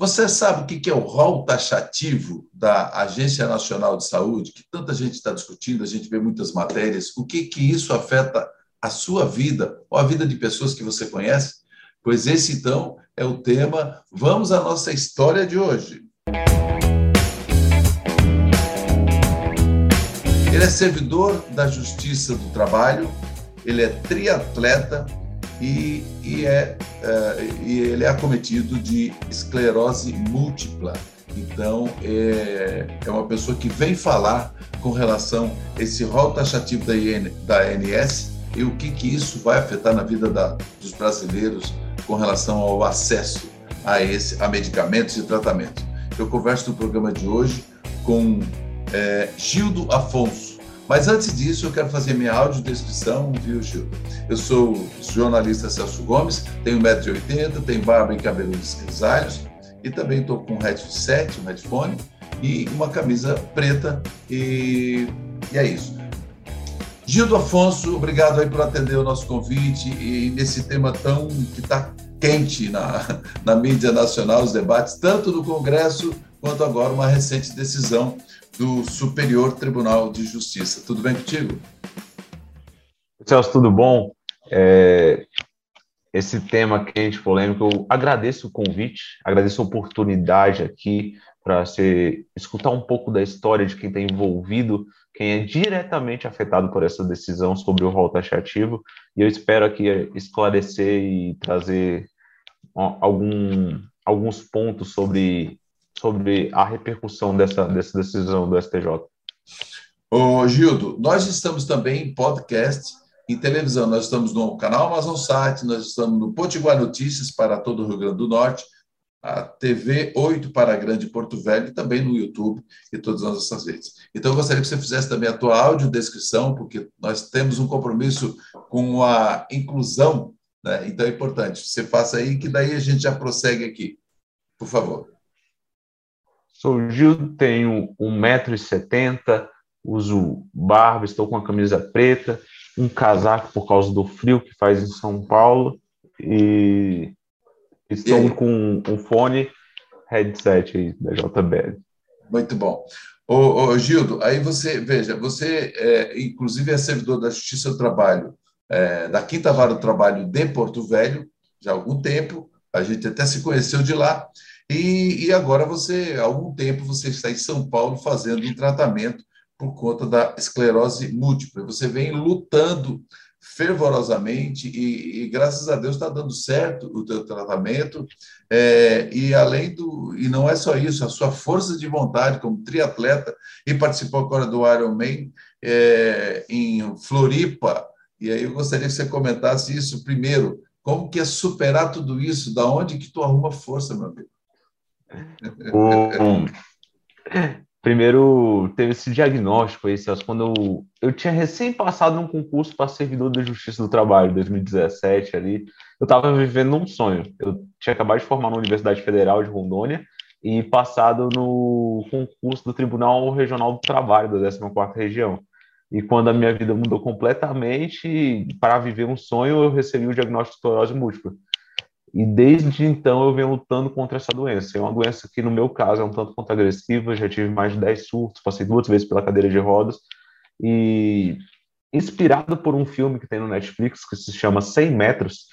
Você sabe o que é o rol taxativo da Agência Nacional de Saúde, que tanta gente está discutindo, a gente vê muitas matérias, o que, que isso afeta a sua vida ou a vida de pessoas que você conhece? Pois esse, então, é o tema. Vamos à nossa história de hoje. Ele é servidor da Justiça do Trabalho, ele é triatleta, e, e, é, uh, e ele é acometido de esclerose múltipla. Então, é, é uma pessoa que vem falar com relação a esse rol taxativo da, IN, da ANS e o que, que isso vai afetar na vida da, dos brasileiros com relação ao acesso a, esse, a medicamentos e tratamento. Eu converso no programa de hoje com é, Gildo Afonso. Mas antes disso, eu quero fazer minha audiodescrição, viu, Gil? Eu sou jornalista Celso Gomes, tenho 1,80m, tenho barba e cabelos grisalhos, e também estou com um headset, um headphone, e uma camisa preta, e, e é isso. Gildo Afonso, obrigado aí por atender o nosso convite e nesse tema tão que está quente na, na mídia nacional, os debates, tanto no Congresso quanto agora uma recente decisão do Superior Tribunal de Justiça. Tudo bem contigo? Celso, tudo bom? É, esse tema quente, polêmico, eu agradeço o convite, agradeço a oportunidade aqui para escutar um pouco da história de quem está envolvido, quem é diretamente afetado por essa decisão sobre o rol taxativo, e eu espero aqui esclarecer e trazer algum, alguns pontos sobre sobre a repercussão dessa, dessa decisão do STJ? Ô, Gildo, nós estamos também em podcast, em televisão. Nós estamos no canal Amazon Site, nós estamos no Potiguar Notícias para todo o Rio Grande do Norte, a TV 8 para a Grande Porto Velho e também no YouTube e todas as nossas redes. Então, eu gostaria que você fizesse também a tua audiodescrição, porque nós temos um compromisso com a inclusão, né? então é importante. Você faça aí, que daí a gente já prossegue aqui. Por favor. Sou Gil, tenho 1,70m, uso barba, estou com a camisa preta, um casaco por causa do frio que faz em São Paulo e estou e com um fone headset aí da JBL. Muito bom. Ô, ô, Gildo, aí você, veja, você é, inclusive é servidor da Justiça do Trabalho, é, da Quinta Vara do Trabalho de Porto Velho, já há algum tempo, a gente até se conheceu de lá, e, e agora você, há algum tempo, você está em São Paulo fazendo um tratamento por conta da esclerose múltipla. Você vem lutando fervorosamente e, e, graças a Deus está dando certo o teu tratamento. É, e além do e não é só isso a sua força de vontade como triatleta e participou agora do Ironman é, em Floripa. E aí eu gostaria que você comentasse isso primeiro. Como que é superar tudo isso? Da onde que tu arruma força meu amigo o, primeiro, teve esse diagnóstico aí, Celso, quando eu, eu tinha recém passado num concurso para servidor da Justiça do Trabalho, 2017 ali. Eu estava vivendo um sonho. Eu tinha acabado de formar na Universidade Federal de Rondônia e passado no concurso do Tribunal Regional do Trabalho da 14ª Região. E quando a minha vida mudou completamente, para viver um sonho, eu recebi o diagnóstico de esclerose múltipla. E desde então eu venho lutando contra essa doença. É uma doença que, no meu caso, é um tanto quanto agressiva. Já tive mais de 10 surtos, passei duas vezes pela cadeira de rodas. E inspirado por um filme que tem no Netflix que se chama 100 Metros,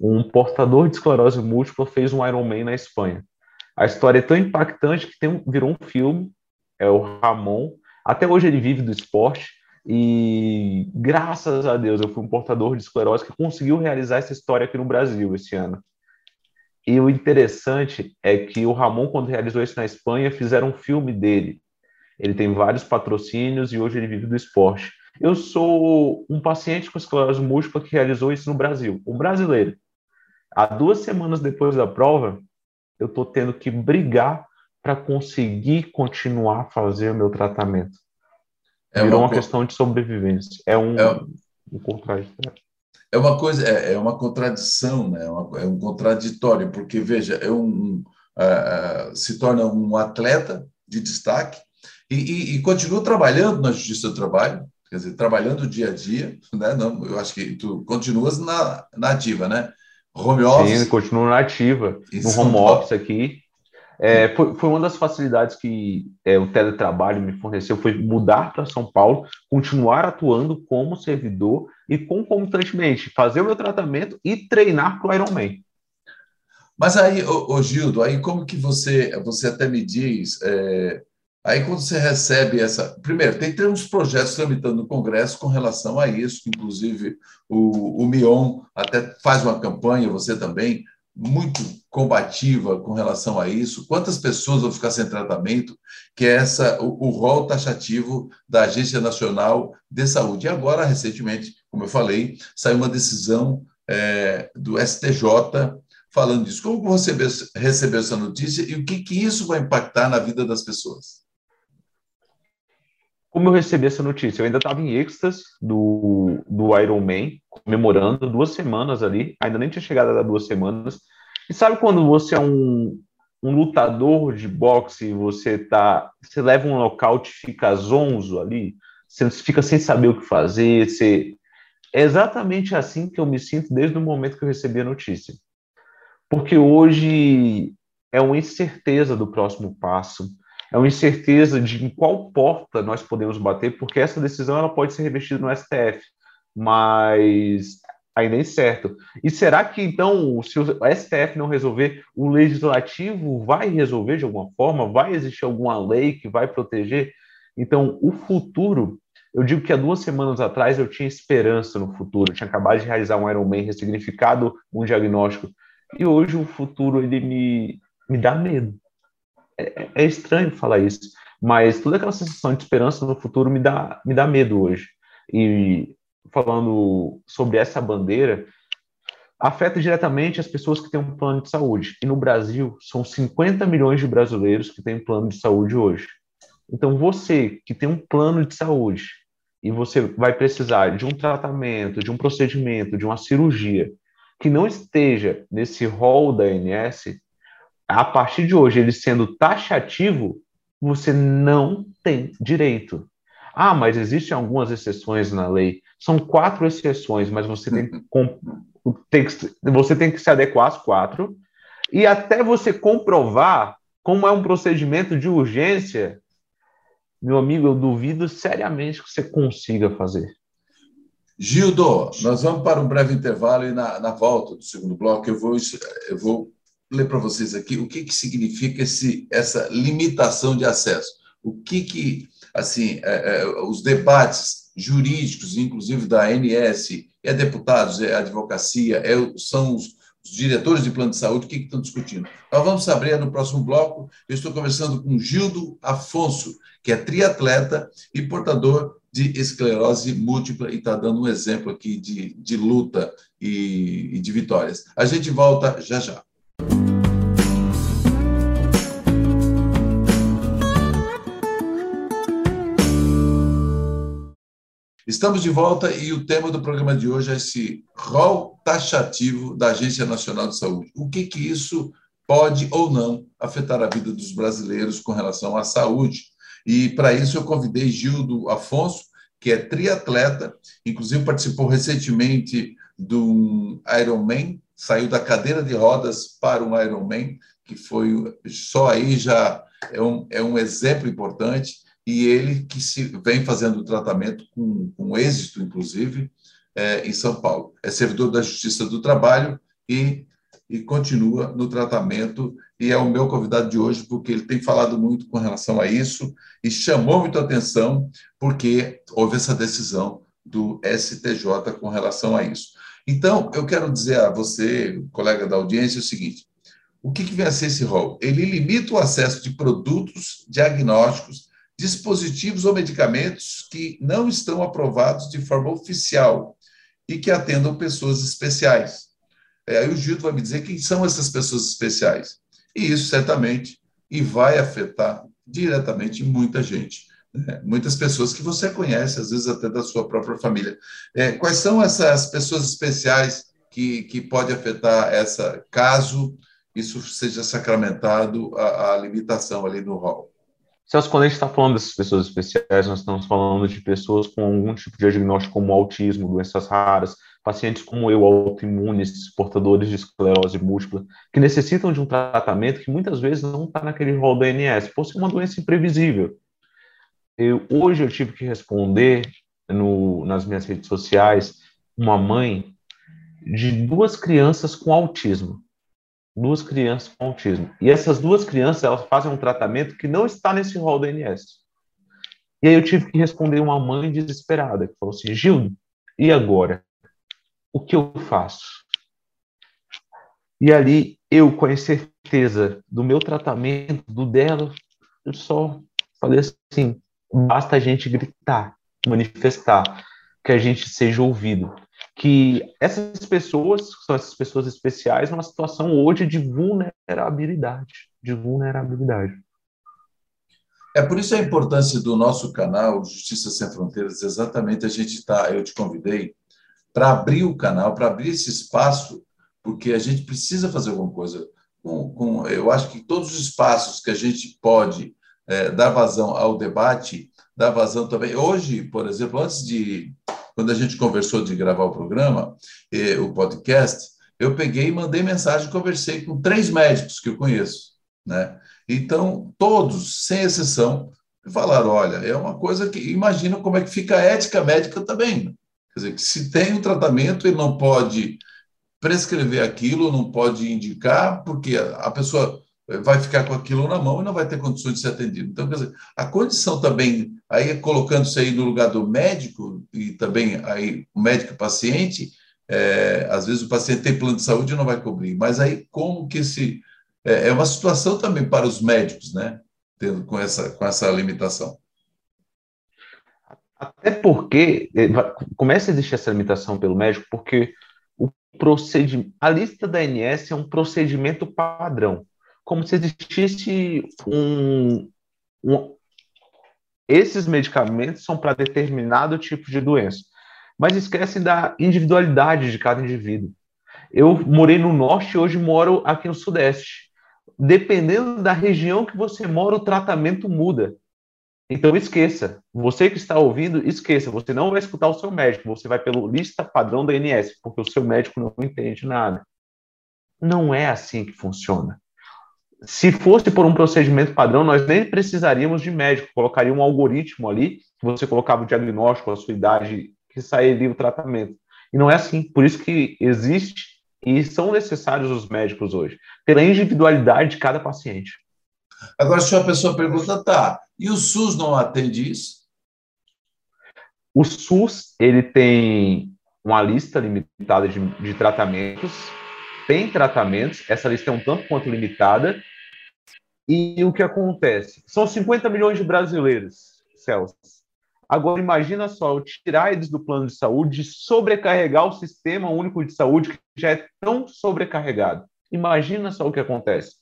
um portador de esclerose múltipla fez um Ironman na Espanha. A história é tão impactante que tem, virou um filme. É o Ramon. Até hoje ele vive do esporte. E graças a Deus eu fui um portador de esclerose que conseguiu realizar essa história aqui no Brasil esse ano. E o interessante é que o Ramon, quando realizou isso na Espanha, fizeram um filme dele. Ele tem vários patrocínios e hoje ele vive do esporte. Eu sou um paciente com esclerose múltipla que realizou isso no Brasil, um brasileiro. Há duas semanas depois da prova, eu estou tendo que brigar para conseguir continuar a fazer o meu tratamento. É Virou uma, uma questão de sobrevivência. É um, é... um contraditório é uma coisa, é, é uma contradição, né? é, uma, é um contraditório, porque, veja, é um, uh, se torna um atleta de destaque e, e, e, continua trabalhando na Justiça do Trabalho, quer dizer, trabalhando dia a dia, né? Não, eu acho que tu continuas na, na ativa, né? Home office. Sim, continuo na ativa, no home office aqui. É, foi, foi, uma das facilidades que é, o teletrabalho me forneceu, foi mudar para São Paulo, continuar atuando como servidor e concomitantemente fazer o meu tratamento e treinar para o Ironman. Mas aí, ô, ô, Gildo, aí como que você, você até me diz, é, aí quando você recebe essa... Primeiro, tem, tem uns projetos tramitando no Congresso com relação a isso, inclusive o, o Mion até faz uma campanha, você também, muito combativa com relação a isso. Quantas pessoas vão ficar sem tratamento? Que é essa o, o rol taxativo da Agência Nacional de Saúde. E agora, recentemente, como eu falei, saiu uma decisão é, do STJ falando disso. Como você recebeu essa notícia e o que, que isso vai impactar na vida das pessoas? Como eu recebi essa notícia? Eu ainda estava em êxtase do, do Iron Man, comemorando duas semanas ali, ainda nem tinha chegado a duas semanas. E sabe quando você é um, um lutador de boxe você tá, você leva um nocaute fica zonzo ali, você fica sem saber o que fazer, você... É exatamente assim que eu me sinto desde o momento que eu recebi a notícia. Porque hoje é uma incerteza do próximo passo, é uma incerteza de em qual porta nós podemos bater, porque essa decisão ela pode ser revestida no STF, mas ainda é incerto. E será que então, se o STF não resolver, o legislativo vai resolver de alguma forma? Vai existir alguma lei que vai proteger? Então, o futuro, eu digo que há duas semanas atrás eu tinha esperança no futuro, eu tinha acabado de realizar um Ironman ressignificado, um diagnóstico e hoje o futuro ele me, me dá medo. É, é, estranho falar isso, mas toda aquela sensação de esperança no futuro me dá, me dá medo hoje. E falando sobre essa bandeira, afeta diretamente as pessoas que têm um plano de saúde. E no Brasil, são 50 milhões de brasileiros que têm plano de saúde hoje. Então, você que tem um plano de saúde e você vai precisar de um tratamento, de um procedimento, de uma cirurgia, que não esteja nesse rol da ANS, a partir de hoje, ele sendo taxativo, você não tem direito. Ah, mas existem algumas exceções na lei. São quatro exceções, mas você tem que, tem que, você tem que se adequar às quatro. E até você comprovar como é um procedimento de urgência, meu amigo, eu duvido seriamente que você consiga fazer. Gildo, nós vamos para um breve intervalo e na, na volta do segundo bloco eu vou, eu vou ler para vocês aqui o que, que significa esse, essa limitação de acesso. O que, que assim, é, é, os debates jurídicos, inclusive da ANS, é deputados, é advocacia, é, são os, os diretores de plano de saúde, o que, que estão discutindo. Nós vamos saber no próximo bloco. Eu estou conversando com Gildo Afonso, que é triatleta e portador de esclerose múltipla e está dando um exemplo aqui de, de luta e, e de vitórias. A gente volta já já. Estamos de volta e o tema do programa de hoje é esse rol taxativo da Agência Nacional de Saúde. O que, que isso pode ou não afetar a vida dos brasileiros com relação à saúde? E para isso eu convidei Gildo Afonso, que é triatleta, inclusive participou recentemente de um Ironman, saiu da cadeira de rodas para um Ironman, que foi só aí já é um, é um exemplo importante, e ele que se vem fazendo o tratamento com, com êxito, inclusive, é, em São Paulo. É servidor da Justiça do Trabalho e e continua no tratamento. E é o meu convidado de hoje, porque ele tem falado muito com relação a isso e chamou muito a atenção, porque houve essa decisão do STJ com relação a isso. Então, eu quero dizer a você, colega da audiência, o seguinte: o que, que vem a ser esse rol? Ele limita o acesso de produtos, diagnósticos, dispositivos ou medicamentos que não estão aprovados de forma oficial e que atendam pessoas especiais. É, aí o Gildo vai me dizer quem são essas pessoas especiais. E isso certamente e vai afetar diretamente muita gente. Né? Muitas pessoas que você conhece, às vezes até da sua própria família. É, quais são essas pessoas especiais que, que pode afetar essa, caso isso seja sacramentado, a, a limitação ali no rol? Celso, quando a gente está falando dessas pessoas especiais, nós estamos falando de pessoas com algum tipo de diagnóstico como autismo, doenças raras, pacientes como eu, autoimunes, portadores de esclerose múltipla, que necessitam de um tratamento que muitas vezes não está naquele rol do ANS, por ser uma doença imprevisível. Eu, hoje eu tive que responder no, nas minhas redes sociais uma mãe de duas crianças com autismo. Duas crianças com autismo. E essas duas crianças, elas fazem um tratamento que não está nesse rol do ANS. E aí eu tive que responder uma mãe desesperada, que falou assim, Gildo, e agora? O que eu faço? E ali, eu, com a certeza do meu tratamento, do dela, eu só falei assim, basta a gente gritar, manifestar, que a gente seja ouvido. Que essas pessoas, são essas pessoas especiais, numa situação hoje de vulnerabilidade, de vulnerabilidade. É por isso a importância do nosso canal Justiça Sem Fronteiras, exatamente a gente tá, eu te convidei para abrir o canal, para abrir esse espaço, porque a gente precisa fazer alguma coisa. Com, com, eu acho que todos os espaços que a gente pode é, dar vazão ao debate, dar vazão também. Hoje, por exemplo, antes de quando a gente conversou de gravar o programa, eh, o podcast, eu peguei e mandei mensagem, conversei com três médicos que eu conheço, né? Então, todos, sem exceção, falaram: olha, é uma coisa que imagina como é que fica a ética médica também. Quer dizer, que se tem um tratamento, ele não pode prescrever aquilo, não pode indicar, porque a pessoa vai ficar com aquilo na mão e não vai ter condições de ser atendido. Então, quer dizer, a condição também, aí colocando-se aí no lugar do médico, e também aí o médico e paciente, é, às vezes o paciente tem plano de saúde e não vai cobrir, mas aí como que se é, é uma situação também para os médicos, né? Tendo com essa, com essa limitação. Até porque é, começa a existir essa limitação pelo médico, porque o procedimento, a lista da ANS é um procedimento padrão, como se existisse um, um esses medicamentos são para determinado tipo de doença, mas esquecem da individualidade de cada indivíduo. Eu morei no norte e hoje moro aqui no sudeste dependendo da região que você mora, o tratamento muda. Então esqueça, você que está ouvindo, esqueça, você não vai escutar o seu médico, você vai pelo lista padrão da ANS, porque o seu médico não entende nada. Não é assim que funciona. Se fosse por um procedimento padrão, nós nem precisaríamos de médico, colocaria um algoritmo ali, que você colocava o diagnóstico, a sua idade, que sairia o tratamento. E não é assim. Por isso que existe e são necessários os médicos hoje, pela individualidade de cada paciente. Agora, se uma pessoa pergunta, tá, e o SUS não atende isso? O SUS, ele tem uma lista limitada de, de tratamentos, tem tratamentos, essa lista é um tanto quanto limitada, e o que acontece? São 50 milhões de brasileiros, Celso. Agora, imagina só, tirar eles do plano de saúde, sobrecarregar o sistema único de saúde, que já é tão sobrecarregado. Imagina só o que acontece.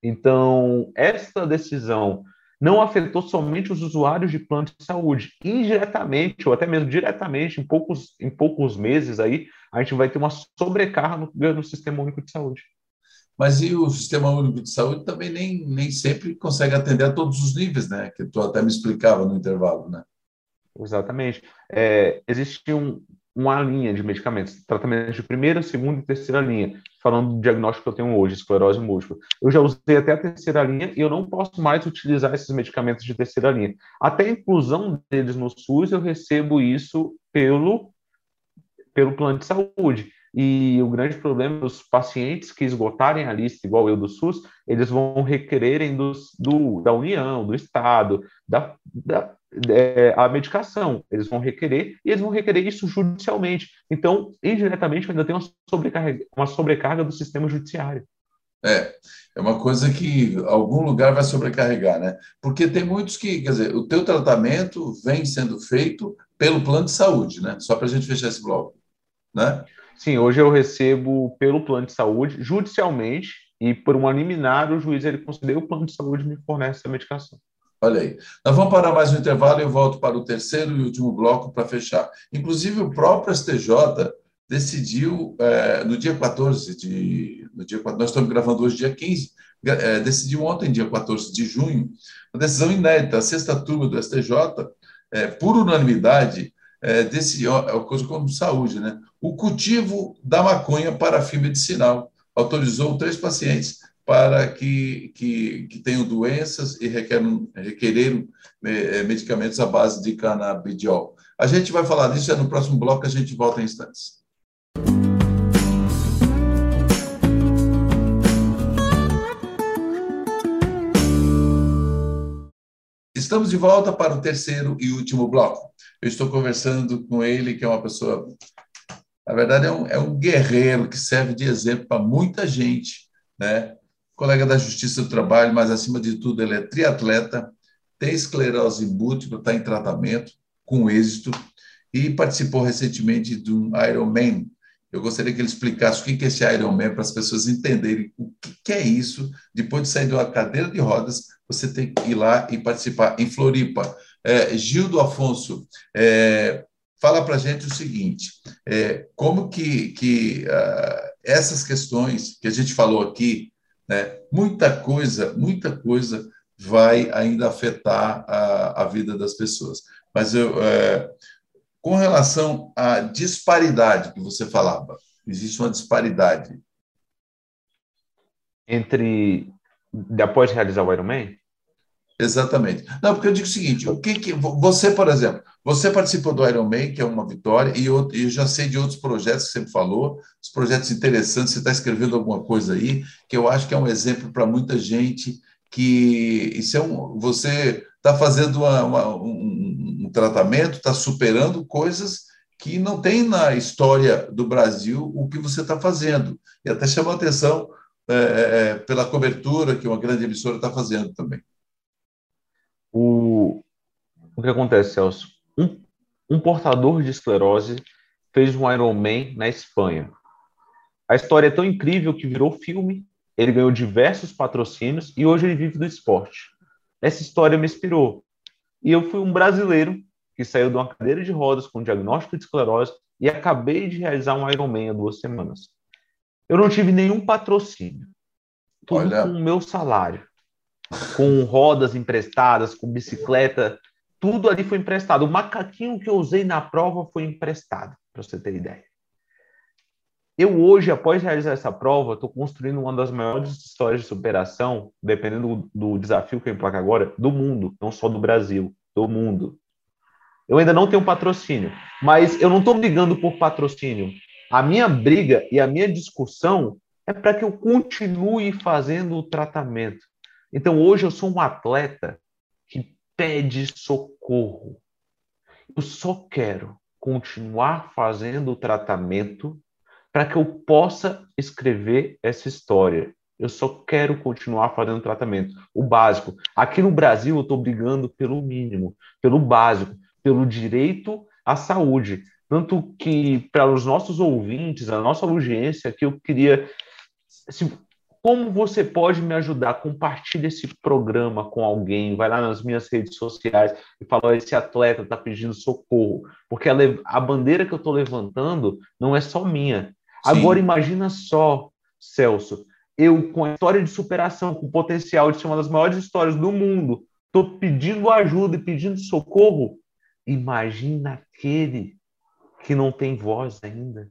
Então, essa decisão não afetou somente os usuários de plano de saúde. Indiretamente, ou até mesmo diretamente, em poucos, em poucos meses aí, a gente vai ter uma sobrecarga no, no Sistema Único de Saúde. Mas e o Sistema Único de Saúde também nem, nem sempre consegue atender a todos os níveis, né? Que tu até me explicava no intervalo, né? Exatamente. É, existe um, uma linha de medicamentos, tratamentos de primeira, segunda e terceira linha, falando do diagnóstico que eu tenho hoje, esclerose múltipla. Eu já usei até a terceira linha e eu não posso mais utilizar esses medicamentos de terceira linha. Até a inclusão deles no SUS, eu recebo isso pelo, pelo plano de saúde. E o grande problema dos pacientes que esgotarem a lista, igual eu do SUS, eles vão requererem dos, do, da União, do Estado, da, da, é, a medicação. Eles vão requerer e eles vão requerer isso judicialmente. Então, indiretamente, ainda tem uma sobrecarga, uma sobrecarga do sistema judiciário. É, é uma coisa que algum lugar vai sobrecarregar, né? Porque tem muitos que, quer dizer, o teu tratamento vem sendo feito pelo plano de saúde, né? Só para a gente fechar esse bloco, né? Sim, hoje eu recebo pelo plano de saúde, judicialmente, e por um liminar, o juiz ele concedeu o plano de saúde me fornece a medicação. Olha aí. Nós vamos parar mais um intervalo e eu volto para o terceiro e último bloco para fechar. Inclusive, o próprio STJ decidiu, é, no dia 14 de. No dia, nós estamos gravando hoje, dia 15, é, decidiu ontem, dia 14 de junho, uma decisão inédita. A sexta turma do STJ, é, por unanimidade, é, desse é coisa como saúde, né? O cultivo da maconha para fim medicinal autorizou três pacientes para que, que, que tenham doenças e requeram, requereram é, medicamentos à base de canabidiol. A gente vai falar disso é no próximo bloco, a gente volta em instantes. Estamos de volta para o terceiro e último bloco. Eu estou conversando com ele, que é uma pessoa, na verdade, é um, é um guerreiro que serve de exemplo para muita gente, né? Colega da Justiça do Trabalho, mas acima de tudo, ele é triatleta, tem esclerose múltipla, está em tratamento com êxito e participou recentemente de um Ironman. Eu gostaria que ele explicasse o que é esse Ironman para as pessoas entenderem o que é isso. Depois de sair de uma cadeira de rodas, você tem que ir lá e participar em Floripa. É, Gildo Afonso, é, fala para a gente o seguinte: é, como que, que uh, essas questões que a gente falou aqui, né, muita coisa, muita coisa vai ainda afetar a, a vida das pessoas. Mas eu, é, com relação à disparidade que você falava, existe uma disparidade entre depois de realizar o Ironman? Exatamente. Não, porque eu digo o seguinte: o que, que você, por exemplo, você participou do Ironman, que é uma vitória, e eu, eu já sei de outros projetos que você me falou, os projetos interessantes. Você está escrevendo alguma coisa aí que eu acho que é um exemplo para muita gente. Que isso é um, você está fazendo uma, uma, um, um tratamento, está superando coisas que não tem na história do Brasil o que você está fazendo. E até chamou atenção é, é, pela cobertura que uma grande emissora está fazendo também. O, o que acontece, Celso? Um, um portador de esclerose fez um Ironman na Espanha. A história é tão incrível que virou filme, ele ganhou diversos patrocínios e hoje ele vive do esporte. Essa história me inspirou. E eu fui um brasileiro que saiu de uma cadeira de rodas com diagnóstico de esclerose e acabei de realizar um Ironman há duas semanas. Eu não tive nenhum patrocínio. Tudo Olha... com o meu salário com rodas emprestadas, com bicicleta, tudo ali foi emprestado. O macaquinho que eu usei na prova foi emprestado, para você ter ideia. Eu hoje, após realizar essa prova, estou construindo uma das maiores histórias de superação, dependendo do, desafio que eu emplaco agora, do mundo, não só do Brasil, do mundo. Eu ainda não tenho patrocínio, mas eu não estou brigando por patrocínio. A minha briga e a minha discussão é para que eu continue fazendo o tratamento. Então, hoje eu sou um atleta que pede socorro. Eu só quero continuar fazendo o tratamento para que eu possa escrever essa história. Eu só quero continuar fazendo tratamento. O básico. Aqui no Brasil, eu estou brigando pelo mínimo, pelo básico, pelo direito à saúde. Tanto que, para os nossos ouvintes, a nossa audiência, que eu queria. Se, como você pode me ajudar? Compartilhe esse programa com alguém, vai lá nas minhas redes sociais e fala: esse atleta está pedindo socorro, porque a, a, bandeira que eu estou levantando não é só minha. Agora imagina só, Celso, eu com a história de superação, com o potencial de ser uma das maiores histórias do mundo, estou pedindo ajuda e pedindo socorro. Imagina aquele que não tem voz ainda.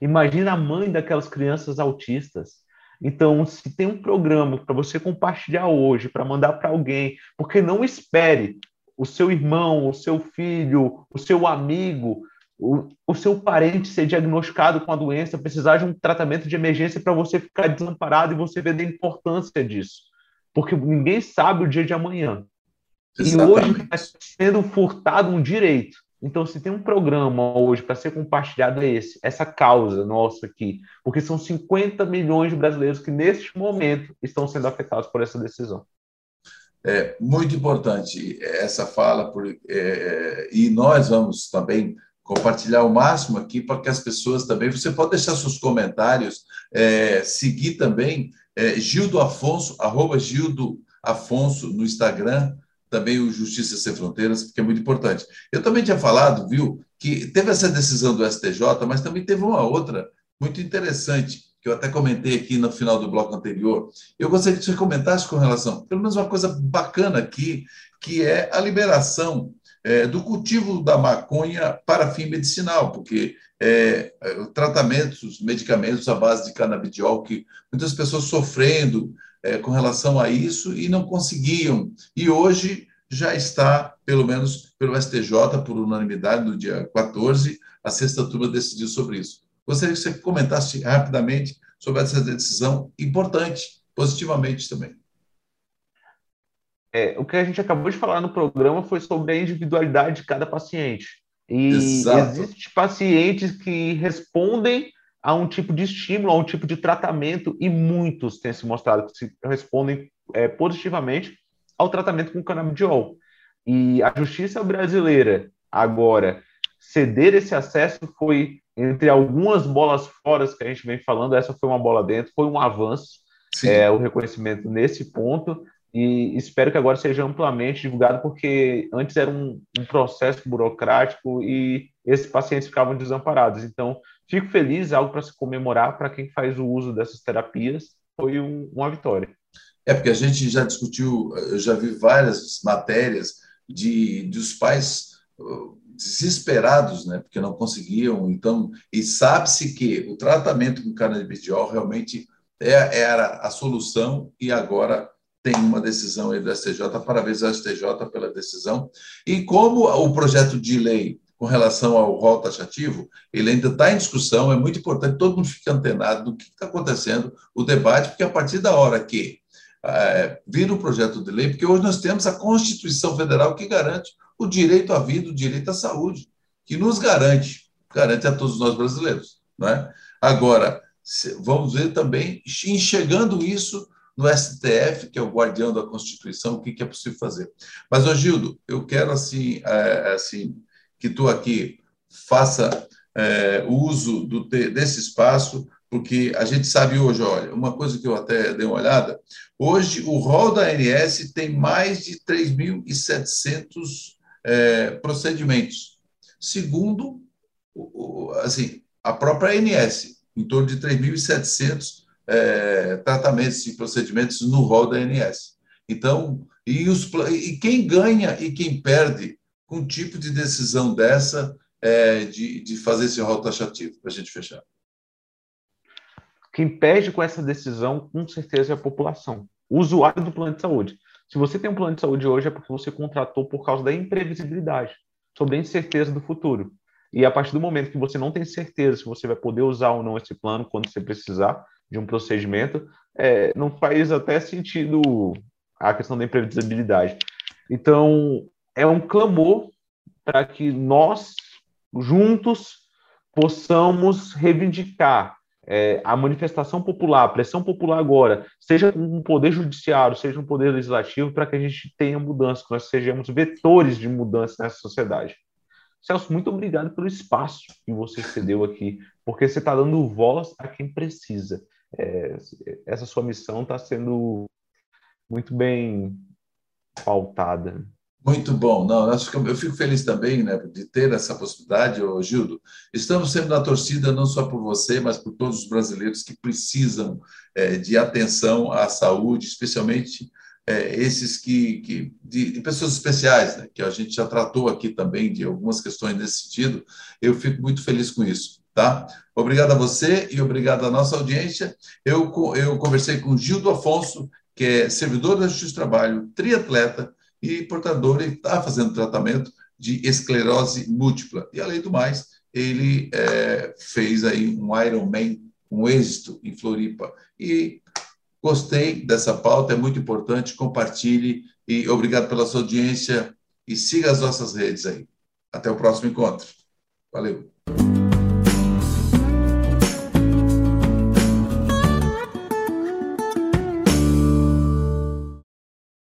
Imagina a mãe daquelas crianças autistas então, se tem um programa para você compartilhar hoje, para mandar para alguém, porque não espere o seu irmão, o seu filho, o seu amigo, o, o seu parente ser diagnosticado com a doença, precisar de um tratamento de emergência para você ficar desamparado e você ver a importância disso. Porque ninguém sabe o dia de amanhã. Exatamente. E hoje está sendo furtado um direito. Então, se tem um programa hoje para ser compartilhado, é esse, essa causa nossa aqui, porque são 50 milhões de brasileiros que, neste momento, estão sendo afetados por essa decisão. É muito importante essa fala, por, é, e nós vamos também compartilhar o máximo aqui para que as pessoas também. Você pode deixar seus comentários, é, seguir também é, Gildo Afonso, arroba Gildo Afonso no Instagram, também o Justiça Sem Fronteiras, porque é muito importante. Eu também tinha falado, viu, que teve essa decisão do STJ, mas também teve uma outra muito interessante, que eu até comentei aqui no final do bloco anterior. Eu gostaria que você comentasse com relação, pelo menos uma coisa bacana aqui, que é a liberação é, do cultivo da maconha para fim medicinal, porque é, tratamentos, medicamentos à base de canabidiol, que muitas pessoas sofrendo é, com relação a isso e não conseguiam. E hoje já está, pelo menos pelo STJ, por unanimidade, no dia 14, a sexta turma decidiu sobre isso. Gostaria que você comentasse rapidamente sobre essa decisão importante, positivamente também. É, o que a gente acabou de falar no programa foi sobre a individualidade de cada paciente. E existem pacientes que respondem a um tipo de estímulo, a um tipo de tratamento, e muitos têm se mostrado que se respondem é, positivamente ao tratamento com canabidiol. E a justiça brasileira, agora, ceder esse acesso foi, entre algumas bolas fora que a gente vem falando, essa foi uma bola dentro, foi um avanço, é, o reconhecimento nesse ponto, e espero que agora seja amplamente divulgado, porque antes era um, um processo burocrático e esses pacientes ficavam desamparados. Então, fico feliz, algo para se comemorar para quem faz o uso dessas terapias, foi um, uma vitória. É, porque a gente já discutiu, eu já vi várias matérias de, dos pais uh, desesperados, né, porque não conseguiam, então, e sabe-se que o tratamento com canabidiol realmente é, era a solução e agora tem uma decisão aí do STJ, parabéns ao STJ pela decisão. E como o projeto de lei com relação ao rol taxativo, ele ainda está em discussão, é muito importante todo mundo fique antenado do que está acontecendo, o debate, porque a partir da hora que é, vira o projeto de lei, porque hoje nós temos a Constituição Federal que garante o direito à vida, o direito à saúde, que nos garante, garante a todos nós brasileiros. Não é? Agora, vamos ver também, enxergando isso no STF, que é o guardião da Constituição, o que, é possível fazer. Mas, ô Gildo, eu quero assim, é, assim que tu aqui faça é, uso do, desse espaço, porque a gente sabe hoje, olha, uma coisa que eu até dei uma olhada, hoje o rol da ANS tem mais de 3.700 é, procedimentos, segundo assim, a própria ANS, em torno de 3.700 é, tratamentos e procedimentos no rol da ANS. Então, e, os, e quem ganha e quem perde com um tipo de decisão dessa é, de, de fazer esse rol taxativo, para a gente fechar? Quem perde com essa decisão, com certeza, é a população, o usuário do plano de saúde. Se você tem um plano de saúde hoje, é porque você contratou por causa da imprevisibilidade, sobre a incerteza do futuro. E a partir do momento que você não tem certeza se você vai poder usar ou não esse plano quando você precisar, de um procedimento, é, não faz até sentido a questão da imprevisibilidade. Então, é um clamor para que nós, juntos, possamos reivindicar é, a manifestação popular, a pressão popular agora, seja um poder judiciário, seja um poder legislativo, para que a gente tenha mudança, que nós sejamos vetores de mudança nessa sociedade. Celso, muito obrigado pelo espaço que você cedeu aqui, porque você está dando voz a quem precisa é, essa sua missão está sendo muito bem pautada. Muito bom. Não, eu fico feliz também né, de ter essa possibilidade, ô, Gildo. Estamos sempre na torcida, não só por você, mas por todos os brasileiros que precisam é, de atenção à saúde, especialmente é, esses que, que de, de, pessoas especiais, né, que a gente já tratou aqui também de algumas questões nesse sentido. Eu fico muito feliz com isso. Tá? Obrigado a você e obrigado à nossa audiência. Eu, eu conversei com Gildo Afonso, que é servidor da Justiça do Trabalho, triatleta e portador, e está fazendo tratamento de esclerose múltipla. E, além do mais, ele é, fez aí um Ironman, um êxito em Floripa. E gostei dessa pauta, é muito importante, compartilhe e obrigado pela sua audiência e siga as nossas redes aí. Até o próximo encontro. Valeu.